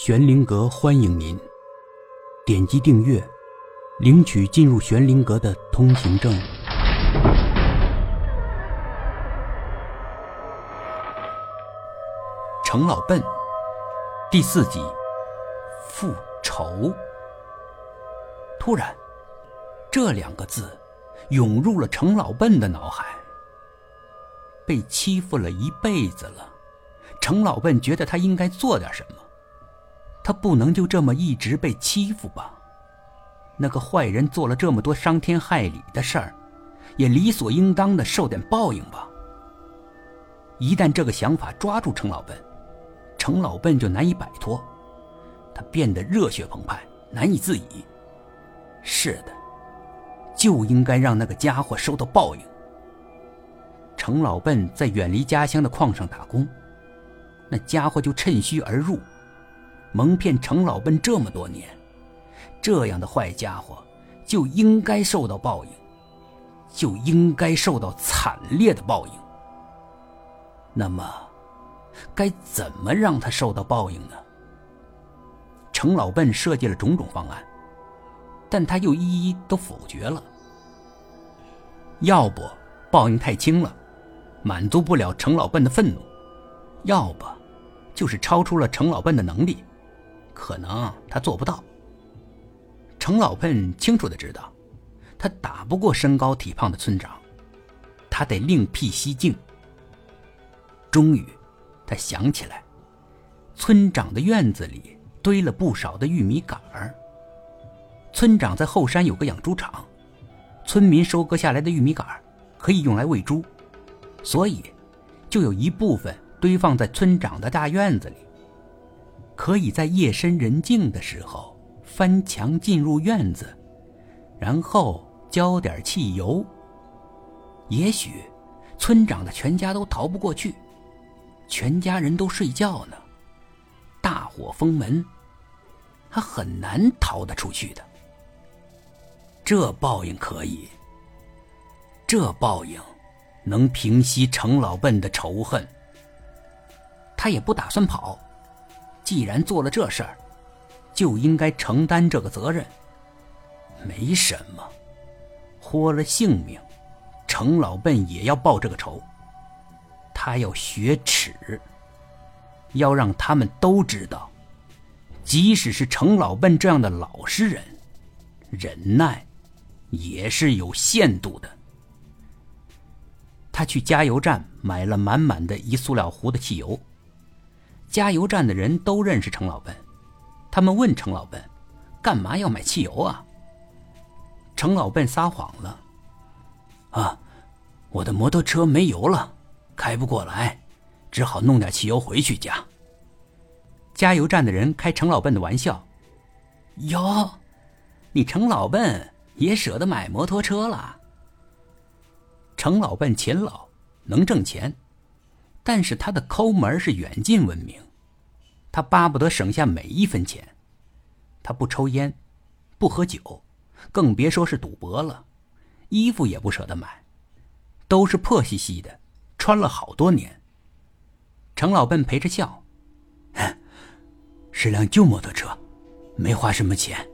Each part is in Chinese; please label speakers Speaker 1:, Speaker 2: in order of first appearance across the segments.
Speaker 1: 玄灵阁欢迎您，点击订阅，领取进入玄灵阁的通行证。程老笨，第四集，复仇。突然，这两个字涌入了程老笨的脑海。被欺负了一辈子了，程老笨觉得他应该做点什么。他不能就这么一直被欺负吧？那个坏人做了这么多伤天害理的事儿，也理所应当的受点报应吧。一旦这个想法抓住程老笨，程老笨就难以摆脱。他变得热血澎湃，难以自已。是的，就应该让那个家伙受到报应。程老笨在远离家乡的矿上打工，那家伙就趁虚而入。蒙骗程老笨这么多年，这样的坏家伙就应该受到报应，就应该受到惨烈的报应。那么，该怎么让他受到报应呢？程老笨设计了种种方案，但他又一一都否决了。要不报应太轻了，满足不了程老笨的愤怒；要不，就是超出了程老笨的能力。可能他做不到。程老笨清楚的知道，他打不过身高体胖的村长，他得另辟蹊径。终于，他想起来，村长的院子里堆了不少的玉米杆儿。村长在后山有个养猪场，村民收割下来的玉米杆儿可以用来喂猪，所以就有一部分堆放在村长的大院子里。可以在夜深人静的时候翻墙进入院子，然后浇点汽油。也许村长的全家都逃不过去，全家人都睡觉呢，大火封门，他很难逃得出去的。这报应可以，这报应能平息程老笨的仇恨。他也不打算跑。既然做了这事儿，就应该承担这个责任。没什么，豁了性命，程老笨也要报这个仇。他要雪耻，要让他们都知道，即使是程老笨这样的老实人，忍耐也是有限度的。他去加油站买了满满的一塑料壶的汽油。加油站的人都认识程老笨，他们问程老笨：“干嘛要买汽油啊？”程老笨撒谎了：“啊，我的摩托车没油了，开不过来，只好弄点汽油回去加。”加油站的人开程老笨的玩笑：“哟，你程老笨也舍得买摩托车了？”程老笨勤劳，能挣钱。但是他的抠门是远近闻名，他巴不得省下每一分钱。他不抽烟，不喝酒，更别说是赌博了。衣服也不舍得买，都是破兮兮的，穿了好多年。程老笨陪着笑，是辆旧摩托车，没花什么钱。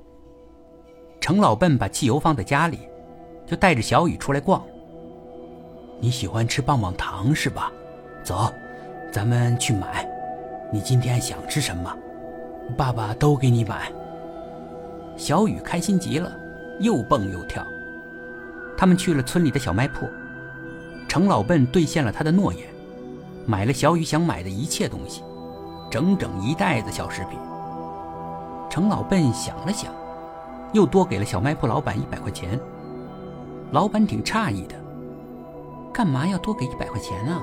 Speaker 1: 程老笨把汽油放在家里，就带着小雨出来逛。你喜欢吃棒棒糖是吧？走，咱们去买。你今天想吃什么？爸爸都给你买。小雨开心极了，又蹦又跳。他们去了村里的小卖铺，程老笨兑现了他的诺言，买了小雨想买的一切东西，整整一袋子小食品。程老笨想了想，又多给了小卖铺老板一百块钱。老板挺诧异的，干嘛要多给一百块钱啊？